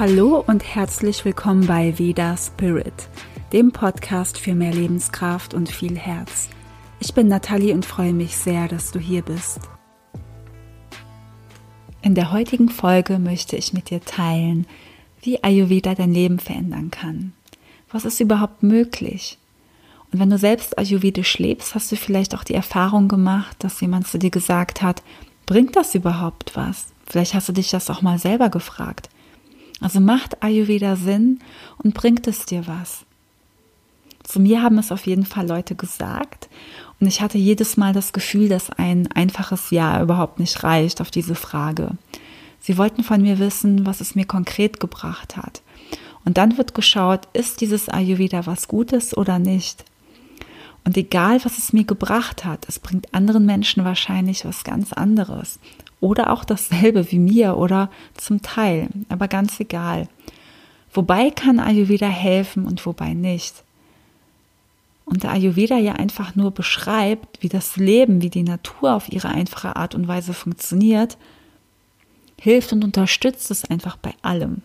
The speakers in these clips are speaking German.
Hallo und herzlich willkommen bei Veda Spirit, dem Podcast für mehr Lebenskraft und viel Herz. Ich bin Nathalie und freue mich sehr, dass du hier bist. In der heutigen Folge möchte ich mit dir teilen, wie Ayurveda dein Leben verändern kann. Was ist überhaupt möglich? Und wenn du selbst Ayurvedisch lebst, hast du vielleicht auch die Erfahrung gemacht, dass jemand zu dir gesagt hat, bringt das überhaupt was? Vielleicht hast du dich das auch mal selber gefragt. Also macht Ayurveda Sinn und bringt es dir was? Zu mir haben es auf jeden Fall Leute gesagt und ich hatte jedes Mal das Gefühl, dass ein einfaches Ja überhaupt nicht reicht auf diese Frage. Sie wollten von mir wissen, was es mir konkret gebracht hat. Und dann wird geschaut, ist dieses Ayurveda was Gutes oder nicht? Und egal, was es mir gebracht hat, es bringt anderen Menschen wahrscheinlich was ganz anderes oder auch dasselbe wie mir oder zum Teil, aber ganz egal. Wobei kann Ayurveda helfen und wobei nicht. Und der Ayurveda ja einfach nur beschreibt, wie das Leben, wie die Natur auf ihre einfache Art und Weise funktioniert, hilft und unterstützt es einfach bei allem.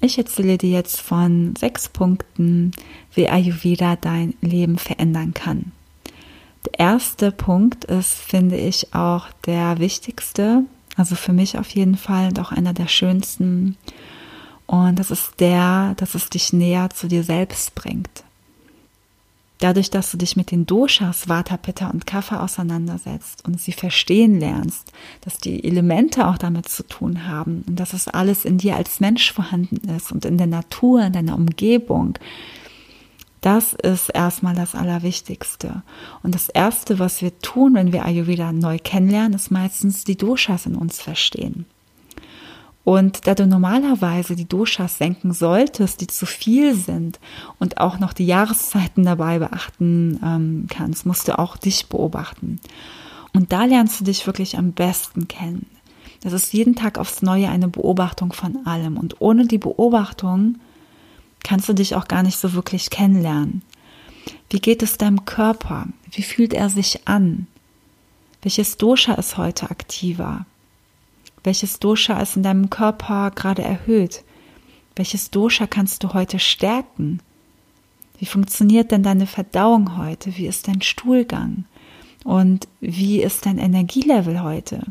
Ich erzähle dir jetzt von sechs Punkten, wie Ayurveda dein Leben verändern kann. Der erste Punkt ist, finde ich, auch der wichtigste, also für mich auf jeden Fall und auch einer der schönsten. Und das ist der, dass es dich näher zu dir selbst bringt. Dadurch, dass du dich mit den Doshas, Vata, Pitta und Kapha auseinandersetzt und sie verstehen lernst, dass die Elemente auch damit zu tun haben und dass es alles in dir als Mensch vorhanden ist und in der Natur, in deiner Umgebung, das ist erstmal das Allerwichtigste. Und das Erste, was wir tun, wenn wir Ayurveda neu kennenlernen, ist meistens die Doshas in uns verstehen. Und da du normalerweise die Doshas senken solltest, die zu viel sind und auch noch die Jahreszeiten dabei beachten ähm, kannst, musst du auch dich beobachten. Und da lernst du dich wirklich am besten kennen. Das ist jeden Tag aufs Neue eine Beobachtung von allem. Und ohne die Beobachtung kannst du dich auch gar nicht so wirklich kennenlernen. Wie geht es deinem Körper? Wie fühlt er sich an? Welches Dosha ist heute aktiver? Welches Dosha ist in deinem Körper gerade erhöht? Welches Dosha kannst du heute stärken? Wie funktioniert denn deine Verdauung heute? Wie ist dein Stuhlgang? Und wie ist dein Energielevel heute?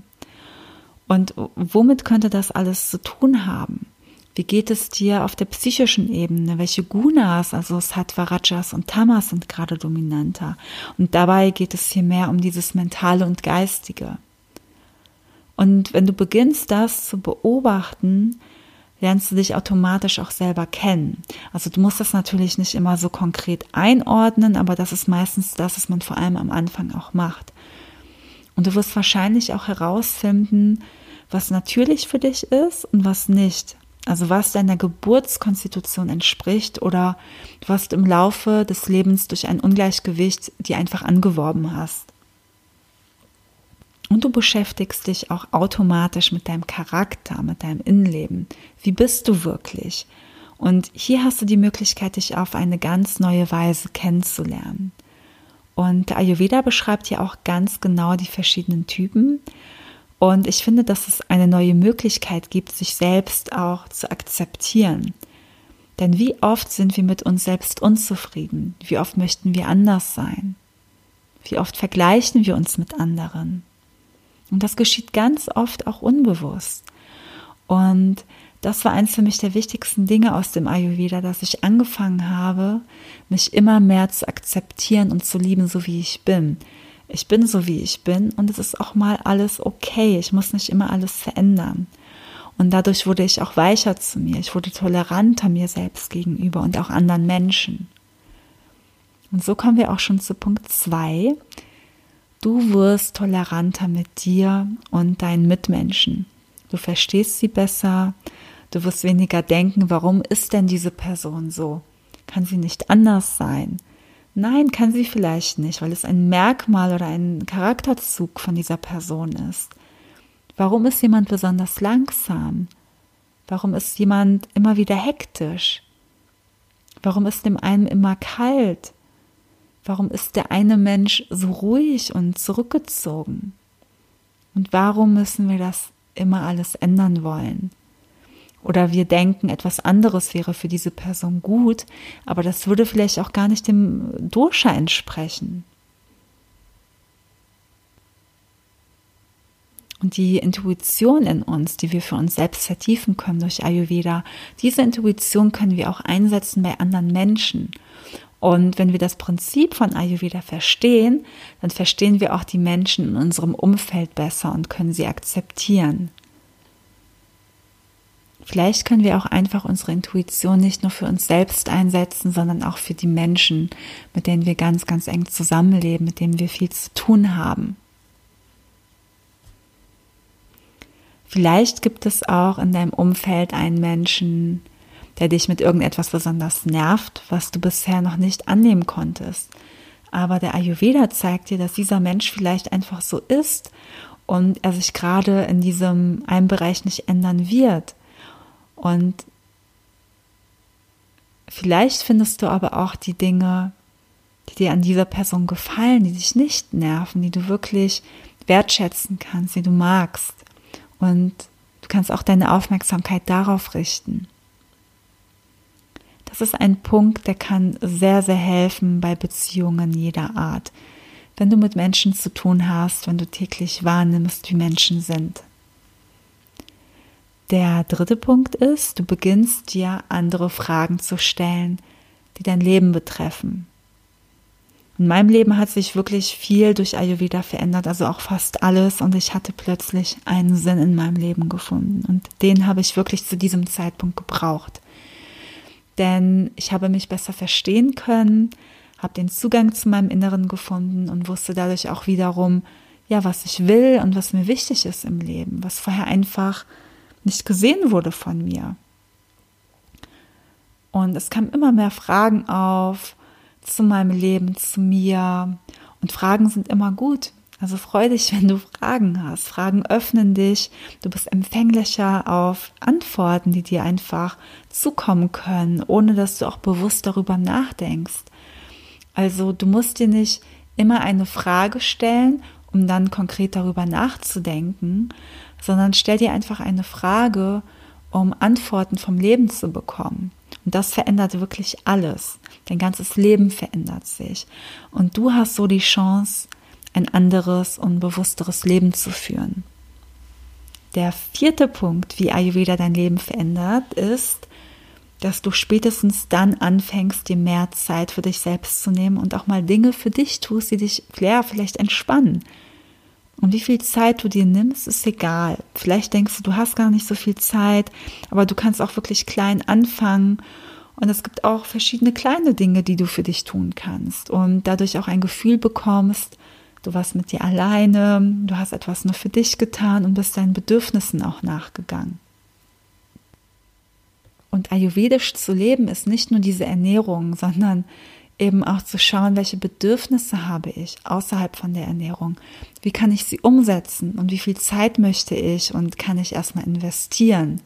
Und womit könnte das alles zu tun haben? Wie geht es dir auf der psychischen Ebene? Welche Gunas, also Sattva, Rajas und Tamas sind gerade dominanter? Und dabei geht es hier mehr um dieses Mentale und Geistige. Und wenn du beginnst, das zu beobachten, lernst du dich automatisch auch selber kennen. Also du musst das natürlich nicht immer so konkret einordnen, aber das ist meistens das, was man vor allem am Anfang auch macht. Und du wirst wahrscheinlich auch herausfinden, was natürlich für dich ist und was nicht. Also was deiner Geburtskonstitution entspricht oder was du im Laufe des Lebens durch ein Ungleichgewicht dir einfach angeworben hast. Und du beschäftigst dich auch automatisch mit deinem Charakter, mit deinem Innenleben. Wie bist du wirklich? Und hier hast du die Möglichkeit, dich auf eine ganz neue Weise kennenzulernen. Und der Ayurveda beschreibt ja auch ganz genau die verschiedenen Typen und ich finde, dass es eine neue Möglichkeit gibt, sich selbst auch zu akzeptieren. Denn wie oft sind wir mit uns selbst unzufrieden? Wie oft möchten wir anders sein? Wie oft vergleichen wir uns mit anderen? Und das geschieht ganz oft auch unbewusst. Und das war eins für mich der wichtigsten Dinge aus dem Ayurveda, dass ich angefangen habe, mich immer mehr zu akzeptieren und zu lieben, so wie ich bin. Ich bin so, wie ich bin und es ist auch mal alles okay. Ich muss nicht immer alles verändern. Und dadurch wurde ich auch weicher zu mir. Ich wurde toleranter mir selbst gegenüber und auch anderen Menschen. Und so kommen wir auch schon zu Punkt zwei. Du wirst toleranter mit dir und deinen Mitmenschen. Du verstehst sie besser. Du wirst weniger denken, warum ist denn diese Person so? Kann sie nicht anders sein? Nein, kann sie vielleicht nicht, weil es ein Merkmal oder ein Charakterzug von dieser Person ist. Warum ist jemand besonders langsam? Warum ist jemand immer wieder hektisch? Warum ist dem einen immer kalt? Warum ist der eine Mensch so ruhig und zurückgezogen? Und warum müssen wir das immer alles ändern wollen. Oder wir denken, etwas anderes wäre für diese Person gut, aber das würde vielleicht auch gar nicht dem Dosha entsprechen. Und die Intuition in uns, die wir für uns selbst vertiefen können durch Ayurveda, diese Intuition können wir auch einsetzen bei anderen Menschen. Und wenn wir das Prinzip von Ayurveda verstehen, dann verstehen wir auch die Menschen in unserem Umfeld besser und können sie akzeptieren. Vielleicht können wir auch einfach unsere Intuition nicht nur für uns selbst einsetzen, sondern auch für die Menschen, mit denen wir ganz, ganz eng zusammenleben, mit denen wir viel zu tun haben. Vielleicht gibt es auch in deinem Umfeld einen Menschen, der dich mit irgendetwas besonders nervt, was du bisher noch nicht annehmen konntest. Aber der Ayurveda zeigt dir, dass dieser Mensch vielleicht einfach so ist und er sich gerade in diesem einen Bereich nicht ändern wird. Und vielleicht findest du aber auch die Dinge, die dir an dieser Person gefallen, die dich nicht nerven, die du wirklich wertschätzen kannst, die du magst. Und du kannst auch deine Aufmerksamkeit darauf richten. Das ist ein Punkt, der kann sehr, sehr helfen bei Beziehungen jeder Art. Wenn du mit Menschen zu tun hast, wenn du täglich wahrnimmst, wie Menschen sind. Der dritte Punkt ist, du beginnst dir andere Fragen zu stellen, die dein Leben betreffen. In meinem Leben hat sich wirklich viel durch Ayurveda verändert, also auch fast alles. Und ich hatte plötzlich einen Sinn in meinem Leben gefunden. Und den habe ich wirklich zu diesem Zeitpunkt gebraucht. Denn ich habe mich besser verstehen können, habe den Zugang zu meinem Inneren gefunden und wusste dadurch auch wiederum, ja, was ich will und was mir wichtig ist im Leben, was vorher einfach nicht gesehen wurde von mir. Und es kamen immer mehr Fragen auf, zu meinem Leben, zu mir. Und Fragen sind immer gut. Also freu dich, wenn du Fragen hast. Fragen öffnen dich. Du bist empfänglicher auf Antworten, die dir einfach zukommen können, ohne dass du auch bewusst darüber nachdenkst. Also du musst dir nicht immer eine Frage stellen, um dann konkret darüber nachzudenken, sondern stell dir einfach eine Frage, um Antworten vom Leben zu bekommen. Und das verändert wirklich alles. Dein ganzes Leben verändert sich. Und du hast so die Chance, ein anderes und bewussteres Leben zu führen. Der vierte Punkt, wie Ayurveda dein Leben verändert, ist, dass du spätestens dann anfängst, dir mehr Zeit für dich selbst zu nehmen und auch mal Dinge für dich tust, die dich ja, vielleicht entspannen. Und wie viel Zeit du dir nimmst, ist egal. Vielleicht denkst du, du hast gar nicht so viel Zeit, aber du kannst auch wirklich klein anfangen und es gibt auch verschiedene kleine Dinge, die du für dich tun kannst und dadurch auch ein Gefühl bekommst, du warst mit dir alleine, du hast etwas nur für dich getan und bist deinen Bedürfnissen auch nachgegangen. Und ayurvedisch zu leben ist nicht nur diese Ernährung, sondern eben auch zu schauen, welche Bedürfnisse habe ich außerhalb von der Ernährung. Wie kann ich sie umsetzen und wie viel Zeit möchte ich und kann ich erstmal investieren?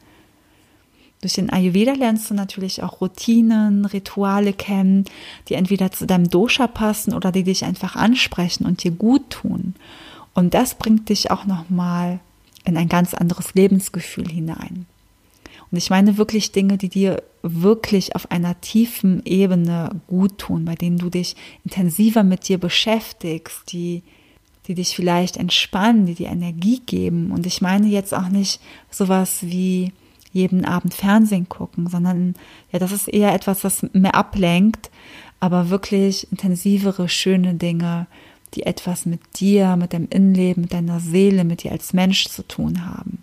Durch den Ayurveda lernst du natürlich auch Routinen, Rituale kennen, die entweder zu deinem Dosha passen oder die dich einfach ansprechen und dir gut tun. Und das bringt dich auch nochmal in ein ganz anderes Lebensgefühl hinein. Und ich meine wirklich Dinge, die dir wirklich auf einer tiefen Ebene gut tun, bei denen du dich intensiver mit dir beschäftigst, die, die dich vielleicht entspannen, die dir Energie geben. Und ich meine jetzt auch nicht sowas wie jeden Abend Fernsehen gucken, sondern ja, das ist eher etwas, was mehr ablenkt, aber wirklich intensivere, schöne Dinge, die etwas mit dir, mit deinem Innenleben, mit deiner Seele, mit dir als Mensch zu tun haben.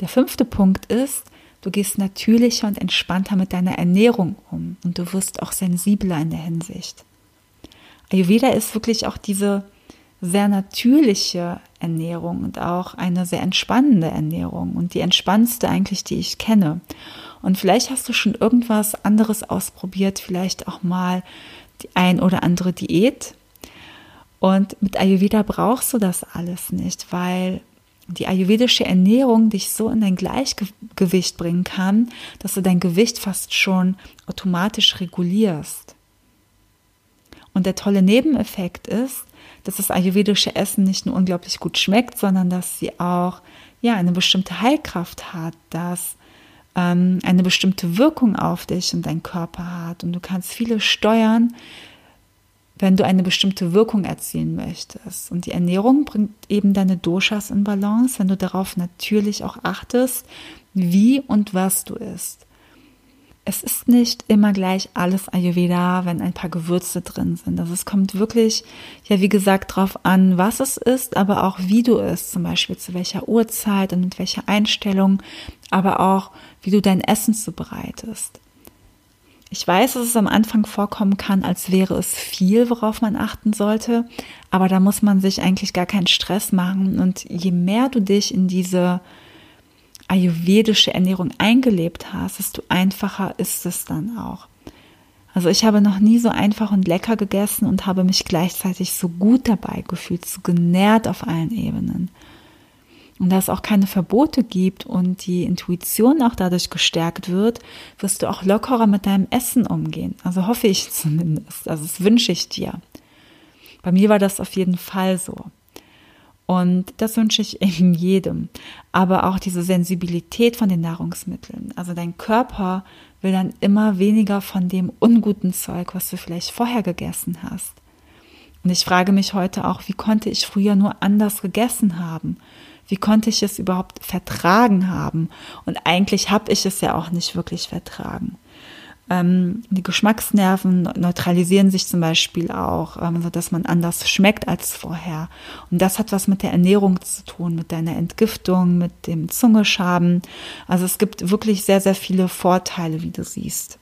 Der fünfte Punkt ist, du gehst natürlicher und entspannter mit deiner Ernährung um und du wirst auch sensibler in der Hinsicht. Ayurveda ist wirklich auch diese sehr natürliche Ernährung und auch eine sehr entspannende Ernährung und die entspannendste eigentlich, die ich kenne. Und vielleicht hast du schon irgendwas anderes ausprobiert, vielleicht auch mal die ein oder andere Diät. Und mit Ayurveda brauchst du das alles nicht, weil die ayurvedische Ernährung dich so in dein Gleichgewicht bringen kann, dass du dein Gewicht fast schon automatisch regulierst. Und der tolle Nebeneffekt ist, dass das ayurvedische Essen nicht nur unglaublich gut schmeckt, sondern dass sie auch ja eine bestimmte Heilkraft hat, dass ähm, eine bestimmte Wirkung auf dich und deinen Körper hat und du kannst viele steuern, wenn du eine bestimmte Wirkung erzielen möchtest. Und die Ernährung bringt eben deine Doshas in Balance, wenn du darauf natürlich auch achtest, wie und was du isst. Es ist nicht immer gleich alles Ayurveda, wenn ein paar Gewürze drin sind. Also es kommt wirklich, ja, wie gesagt, darauf an, was es ist, aber auch wie du isst, zum Beispiel zu welcher Uhrzeit und mit welcher Einstellung, aber auch, wie du dein Essen zubereitest. Ich weiß, dass es am Anfang vorkommen kann, als wäre es viel, worauf man achten sollte, aber da muss man sich eigentlich gar keinen Stress machen. Und je mehr du dich in diese ayurvedische Ernährung eingelebt hast, desto einfacher ist es dann auch. Also ich habe noch nie so einfach und lecker gegessen und habe mich gleichzeitig so gut dabei gefühlt, so genährt auf allen Ebenen und dass es auch keine Verbote gibt und die Intuition auch dadurch gestärkt wird, wirst du auch lockerer mit deinem Essen umgehen. Also hoffe ich zumindest. Also das wünsche ich dir. Bei mir war das auf jeden Fall so. Und das wünsche ich eben jedem. Aber auch diese Sensibilität von den Nahrungsmitteln. Also dein Körper will dann immer weniger von dem unguten Zeug, was du vielleicht vorher gegessen hast. Und ich frage mich heute auch, wie konnte ich früher nur anders gegessen haben? Wie konnte ich es überhaupt vertragen haben? Und eigentlich habe ich es ja auch nicht wirklich vertragen. Ähm, die Geschmacksnerven neutralisieren sich zum Beispiel auch, ähm, sodass man anders schmeckt als vorher. Und das hat was mit der Ernährung zu tun, mit deiner Entgiftung, mit dem Zungeschaben. Also es gibt wirklich sehr, sehr viele Vorteile, wie du siehst.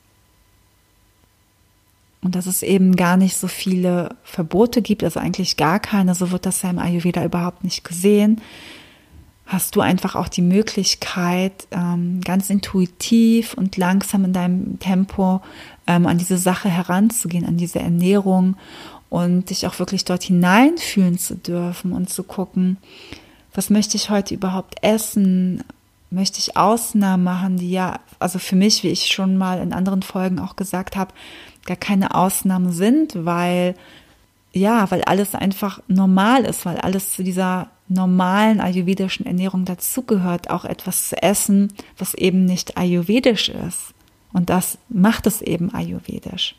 Und dass es eben gar nicht so viele Verbote gibt, also eigentlich gar keine, so wird das ja im Ayurveda überhaupt nicht gesehen hast du einfach auch die Möglichkeit, ähm, ganz intuitiv und langsam in deinem Tempo ähm, an diese Sache heranzugehen, an diese Ernährung und dich auch wirklich dort hineinfühlen zu dürfen und zu gucken, was möchte ich heute überhaupt essen? Möchte ich Ausnahmen machen, die ja, also für mich, wie ich schon mal in anderen Folgen auch gesagt habe, gar keine Ausnahmen sind, weil ja, weil alles einfach normal ist, weil alles zu dieser normalen ayurvedischen Ernährung dazugehört, auch etwas zu essen, was eben nicht ayurvedisch ist. Und das macht es eben ayurvedisch.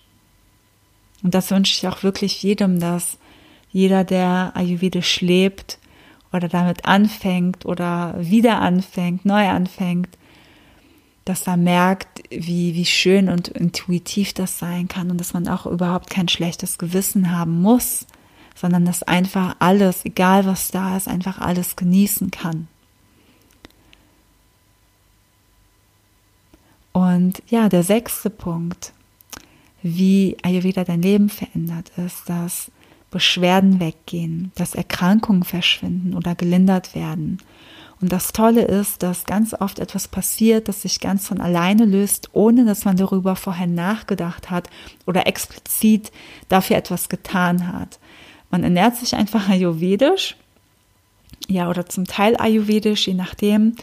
Und das wünsche ich auch wirklich jedem, dass jeder, der ayurvedisch lebt oder damit anfängt oder wieder anfängt, neu anfängt, dass er merkt, wie, wie schön und intuitiv das sein kann und dass man auch überhaupt kein schlechtes Gewissen haben muss, sondern dass einfach alles, egal was da ist, einfach alles genießen kann. Und ja, der sechste Punkt, wie Ayurveda dein Leben verändert, ist, dass Beschwerden weggehen, dass Erkrankungen verschwinden oder gelindert werden. Und das Tolle ist, dass ganz oft etwas passiert, das sich ganz von alleine löst, ohne dass man darüber vorher nachgedacht hat oder explizit dafür etwas getan hat. Man ernährt sich einfach ayurvedisch, ja, oder zum Teil ayurvedisch, je nachdem.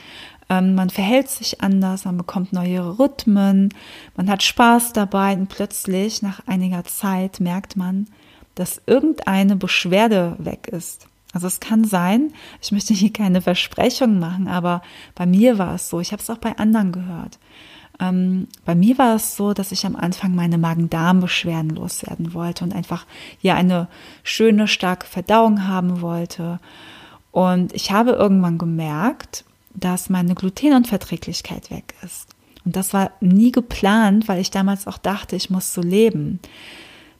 Ähm, man verhält sich anders, man bekommt neue Rhythmen, man hat Spaß dabei und plötzlich nach einiger Zeit merkt man, dass irgendeine Beschwerde weg ist. Also es kann sein, ich möchte hier keine Versprechung machen, aber bei mir war es so, ich habe es auch bei anderen gehört. Ähm, bei mir war es so, dass ich am Anfang meine Magen-Darm-Beschwerden loswerden wollte und einfach ja eine schöne, starke Verdauung haben wollte. Und ich habe irgendwann gemerkt, dass meine Glutenunverträglichkeit weg ist. Und das war nie geplant, weil ich damals auch dachte, ich muss so leben.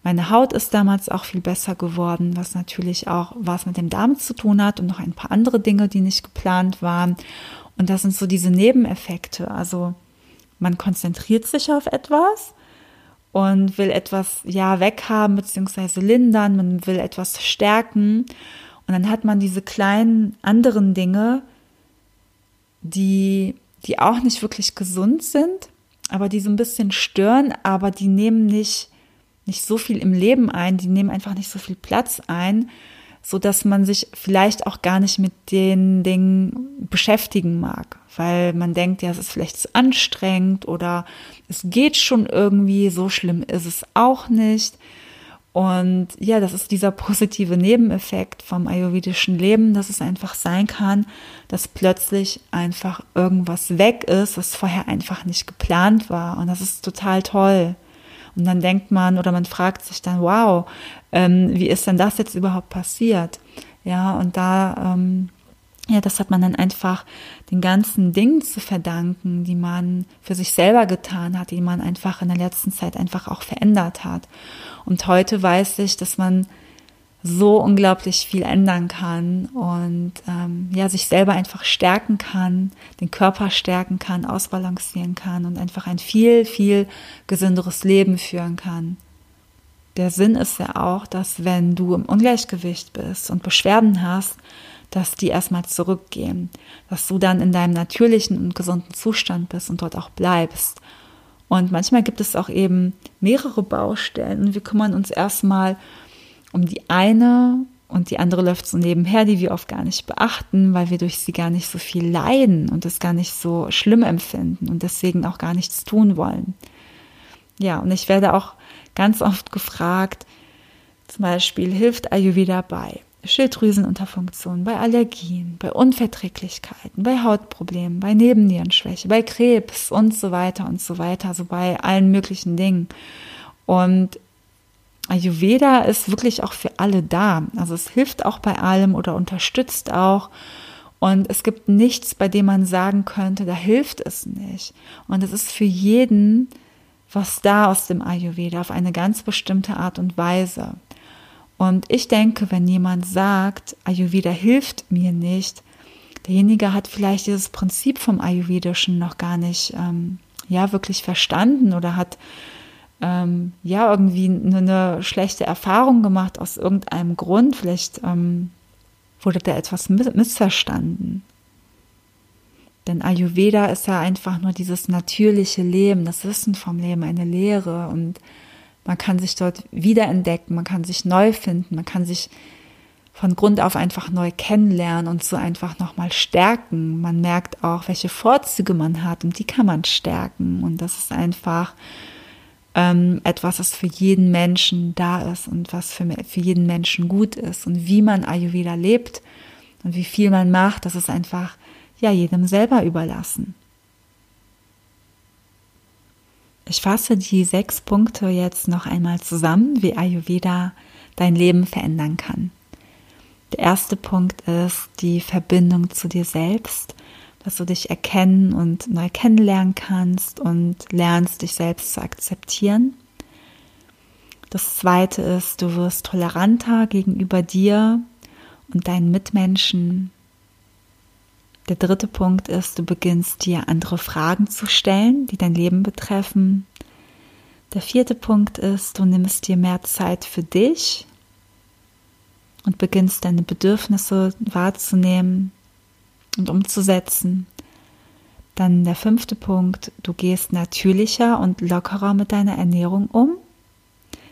Meine Haut ist damals auch viel besser geworden, was natürlich auch was mit dem Darm zu tun hat und noch ein paar andere Dinge, die nicht geplant waren. Und das sind so diese Nebeneffekte. Also man konzentriert sich auf etwas und will etwas ja weghaben bzw. lindern, man will etwas stärken. Und dann hat man diese kleinen anderen Dinge, die die auch nicht wirklich gesund sind, aber die so ein bisschen stören, aber die nehmen nicht nicht so viel im Leben ein, die nehmen einfach nicht so viel Platz ein so dass man sich vielleicht auch gar nicht mit den Dingen beschäftigen mag, weil man denkt, ja, es ist vielleicht zu anstrengend oder es geht schon irgendwie, so schlimm ist es auch nicht. Und ja, das ist dieser positive Nebeneffekt vom ayurvedischen Leben, dass es einfach sein kann, dass plötzlich einfach irgendwas weg ist, was vorher einfach nicht geplant war. Und das ist total toll. Und dann denkt man oder man fragt sich dann, wow, ähm, wie ist denn das jetzt überhaupt passiert? Ja, und da, ähm, ja, das hat man dann einfach den ganzen Dingen zu verdanken, die man für sich selber getan hat, die man einfach in der letzten Zeit einfach auch verändert hat. Und heute weiß ich, dass man so unglaublich viel ändern kann und ähm, ja sich selber einfach stärken kann, den Körper stärken kann, ausbalancieren kann und einfach ein viel viel gesünderes Leben führen kann. Der Sinn ist ja auch, dass wenn du im Ungleichgewicht bist und Beschwerden hast, dass die erstmal zurückgehen, dass du dann in deinem natürlichen und gesunden Zustand bist und dort auch bleibst. Und manchmal gibt es auch eben mehrere Baustellen und wir kümmern uns erstmal um die eine und die andere läuft so nebenher, die wir oft gar nicht beachten, weil wir durch sie gar nicht so viel leiden und es gar nicht so schlimm empfinden und deswegen auch gar nichts tun wollen. Ja, und ich werde auch ganz oft gefragt, zum Beispiel hilft Ayurveda bei Schilddrüsenunterfunktion, bei Allergien, bei Unverträglichkeiten, bei Hautproblemen, bei Nebennierenschwäche, bei Krebs und so weiter und so weiter, also bei allen möglichen Dingen. Und Ayurveda ist wirklich auch für alle da. Also es hilft auch bei allem oder unterstützt auch. Und es gibt nichts, bei dem man sagen könnte, da hilft es nicht. Und es ist für jeden was da aus dem Ayurveda auf eine ganz bestimmte Art und Weise. Und ich denke, wenn jemand sagt, Ayurveda hilft mir nicht, derjenige hat vielleicht dieses Prinzip vom Ayurvedischen noch gar nicht ähm, ja wirklich verstanden oder hat ähm, ja irgendwie eine schlechte Erfahrung gemacht aus irgendeinem Grund. Vielleicht ähm, wurde da etwas missverstanden. Denn Ayurveda ist ja einfach nur dieses natürliche Leben, das Wissen vom Leben, eine Lehre und man kann sich dort wiederentdecken, man kann sich neu finden, man kann sich von Grund auf einfach neu kennenlernen und so einfach nochmal stärken. Man merkt auch, welche Vorzüge man hat und die kann man stärken. Und das ist einfach ähm, etwas, was für jeden Menschen da ist und was für, für jeden Menschen gut ist. Und wie man Ayurveda lebt und wie viel man macht, das ist einfach ja jedem selber überlassen. Ich fasse die sechs Punkte jetzt noch einmal zusammen, wie Ayurveda dein Leben verändern kann. Der erste Punkt ist die Verbindung zu dir selbst, dass du dich erkennen und neu kennenlernen kannst und lernst, dich selbst zu akzeptieren. Das zweite ist, du wirst toleranter gegenüber dir und deinen Mitmenschen. Der dritte Punkt ist, du beginnst dir andere Fragen zu stellen, die dein Leben betreffen. Der vierte Punkt ist, du nimmst dir mehr Zeit für dich und beginnst deine Bedürfnisse wahrzunehmen und umzusetzen. Dann der fünfte Punkt, du gehst natürlicher und lockerer mit deiner Ernährung um,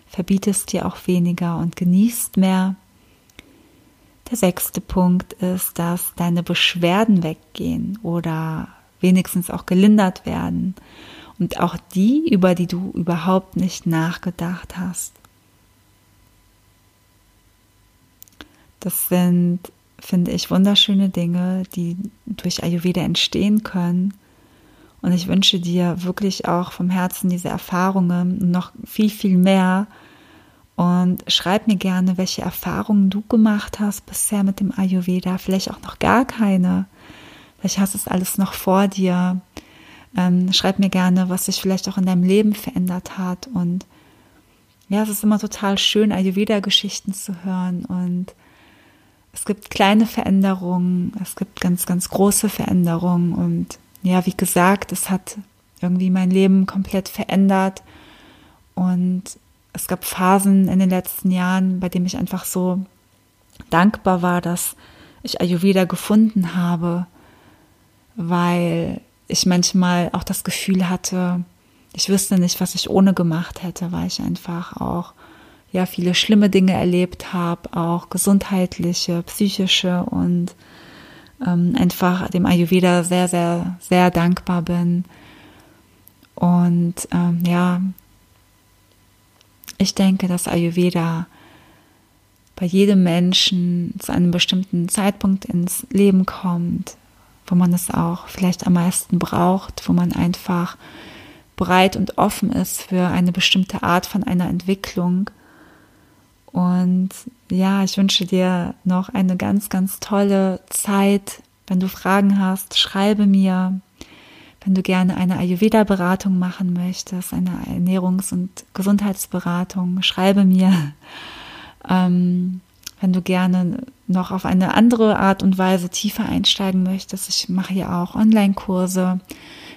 verbietest dir auch weniger und genießt mehr. Der sechste Punkt ist, dass deine Beschwerden weggehen oder wenigstens auch gelindert werden und auch die, über die du überhaupt nicht nachgedacht hast. Das sind, finde ich, wunderschöne Dinge, die durch Ayurveda entstehen können. Und ich wünsche dir wirklich auch vom Herzen diese Erfahrungen noch viel, viel mehr und schreib mir gerne, welche Erfahrungen du gemacht hast bisher mit dem Ayurveda. Vielleicht auch noch gar keine. Vielleicht hast du es alles noch vor dir. Ähm, schreib mir gerne, was sich vielleicht auch in deinem Leben verändert hat. Und ja, es ist immer total schön, Ayurveda-Geschichten zu hören. Und es gibt kleine Veränderungen, es gibt ganz, ganz große Veränderungen. Und ja, wie gesagt, es hat irgendwie mein Leben komplett verändert. Und es gab Phasen in den letzten Jahren, bei denen ich einfach so dankbar war, dass ich Ayurveda gefunden habe, weil ich manchmal auch das Gefühl hatte, ich wüsste nicht, was ich ohne gemacht hätte, weil ich einfach auch ja viele schlimme Dinge erlebt habe, auch gesundheitliche, psychische und ähm, einfach dem Ayurveda sehr, sehr, sehr dankbar bin. Und ähm, ja, Ich denke, dass Ayurveda bei jedem Menschen zu einem bestimmten Zeitpunkt ins Leben kommt, wo man es auch vielleicht am meisten braucht, wo man einfach bereit und offen ist für eine bestimmte Art von einer Entwicklung. Und ja, ich wünsche dir noch eine ganz, ganz tolle Zeit. Wenn du Fragen hast, schreibe mir. Wenn du gerne eine Ayurveda-Beratung machen möchtest, eine Ernährungs- und Gesundheitsberatung, schreibe mir. Ähm, wenn du gerne noch auf eine andere Art und Weise tiefer einsteigen möchtest, ich mache ja auch Online-Kurse.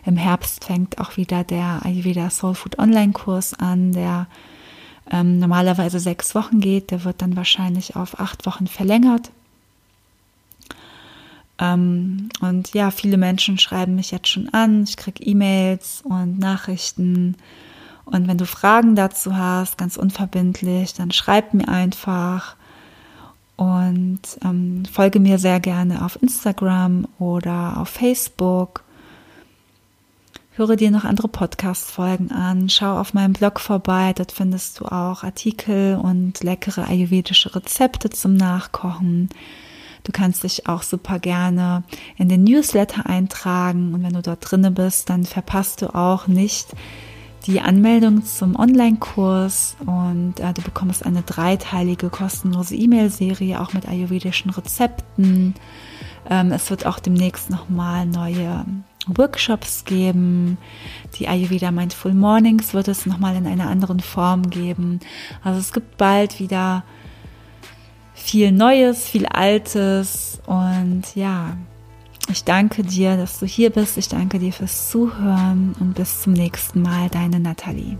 Im Herbst fängt auch wieder der Ayurveda Soul Food Online-Kurs an, der ähm, normalerweise sechs Wochen geht. Der wird dann wahrscheinlich auf acht Wochen verlängert. Ähm, und ja, viele Menschen schreiben mich jetzt schon an. Ich kriege E-Mails und Nachrichten. Und wenn du Fragen dazu hast, ganz unverbindlich, dann schreib mir einfach und ähm, folge mir sehr gerne auf Instagram oder auf Facebook. Höre dir noch andere Podcast-Folgen an, schau auf meinem Blog vorbei, dort findest du auch Artikel und leckere ayurvedische Rezepte zum Nachkochen. Du kannst dich auch super gerne in den Newsletter eintragen und wenn du dort drinne bist, dann verpasst du auch nicht die Anmeldung zum Online-Kurs und äh, du bekommst eine dreiteilige kostenlose E-Mail-Serie auch mit ayurvedischen Rezepten. Ähm, es wird auch demnächst nochmal neue Workshops geben. Die Ayurveda Mindful Mornings wird es nochmal in einer anderen Form geben. Also es gibt bald wieder viel Neues, viel Altes und ja, ich danke dir, dass du hier bist. Ich danke dir fürs Zuhören und bis zum nächsten Mal, deine Nathalie.